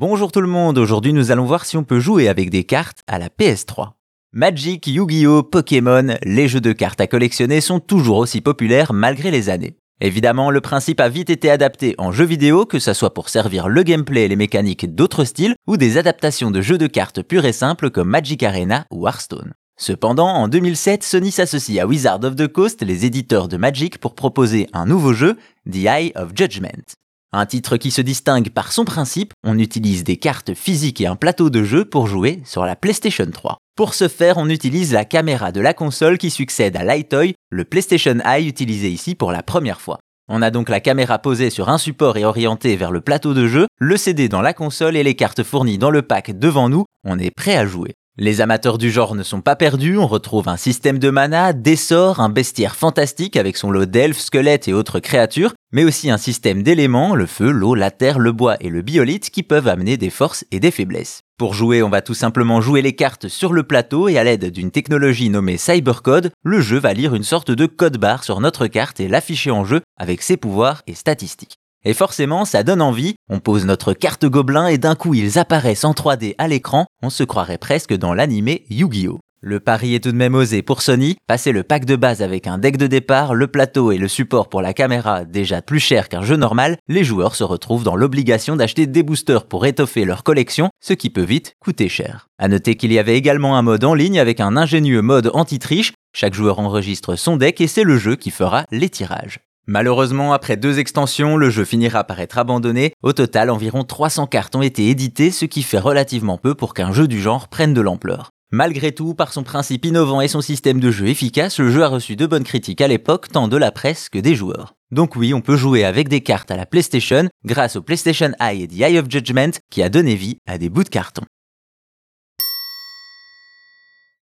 Bonjour tout le monde, aujourd'hui nous allons voir si on peut jouer avec des cartes à la PS3. Magic, Yu-Gi-Oh, Pokémon, les jeux de cartes à collectionner sont toujours aussi populaires malgré les années. Évidemment, le principe a vite été adapté en jeux vidéo, que ce soit pour servir le gameplay et les mécaniques d'autres styles, ou des adaptations de jeux de cartes purs et simples comme Magic Arena ou Hearthstone. Cependant, en 2007, Sony s'associe à Wizard of the Coast, les éditeurs de Magic, pour proposer un nouveau jeu, The Eye of Judgment. Un titre qui se distingue par son principe, on utilise des cartes physiques et un plateau de jeu pour jouer sur la PlayStation 3. Pour ce faire, on utilise la caméra de la console qui succède à l'iToy, le PlayStation Eye utilisé ici pour la première fois. On a donc la caméra posée sur un support et orientée vers le plateau de jeu, le CD dans la console et les cartes fournies dans le pack devant nous, on est prêt à jouer. Les amateurs du genre ne sont pas perdus, on retrouve un système de mana, des sorts, un bestiaire fantastique avec son lot d'elfes, squelettes et autres créatures, mais aussi un système d'éléments, le feu, l'eau, la terre, le bois et le biolite qui peuvent amener des forces et des faiblesses. Pour jouer, on va tout simplement jouer les cartes sur le plateau et à l'aide d'une technologie nommée Cybercode, le jeu va lire une sorte de code barre sur notre carte et l'afficher en jeu avec ses pouvoirs et statistiques. Et forcément, ça donne envie, on pose notre carte gobelin et d'un coup ils apparaissent en 3D à l'écran, on se croirait presque dans l'animé Yu-Gi-Oh! Le pari est tout de même osé pour Sony, passer le pack de base avec un deck de départ, le plateau et le support pour la caméra déjà plus cher qu'un jeu normal, les joueurs se retrouvent dans l'obligation d'acheter des boosters pour étoffer leur collection, ce qui peut vite coûter cher. À noter qu'il y avait également un mode en ligne avec un ingénieux mode anti-triche, chaque joueur enregistre son deck et c'est le jeu qui fera les tirages. Malheureusement, après deux extensions, le jeu finira par être abandonné. Au total, environ 300 cartes ont été éditées, ce qui fait relativement peu pour qu'un jeu du genre prenne de l'ampleur. Malgré tout, par son principe innovant et son système de jeu efficace, le jeu a reçu de bonnes critiques à l'époque, tant de la presse que des joueurs. Donc oui, on peut jouer avec des cartes à la PlayStation grâce au PlayStation Eye et The Eye of Judgment qui a donné vie à des bouts de carton.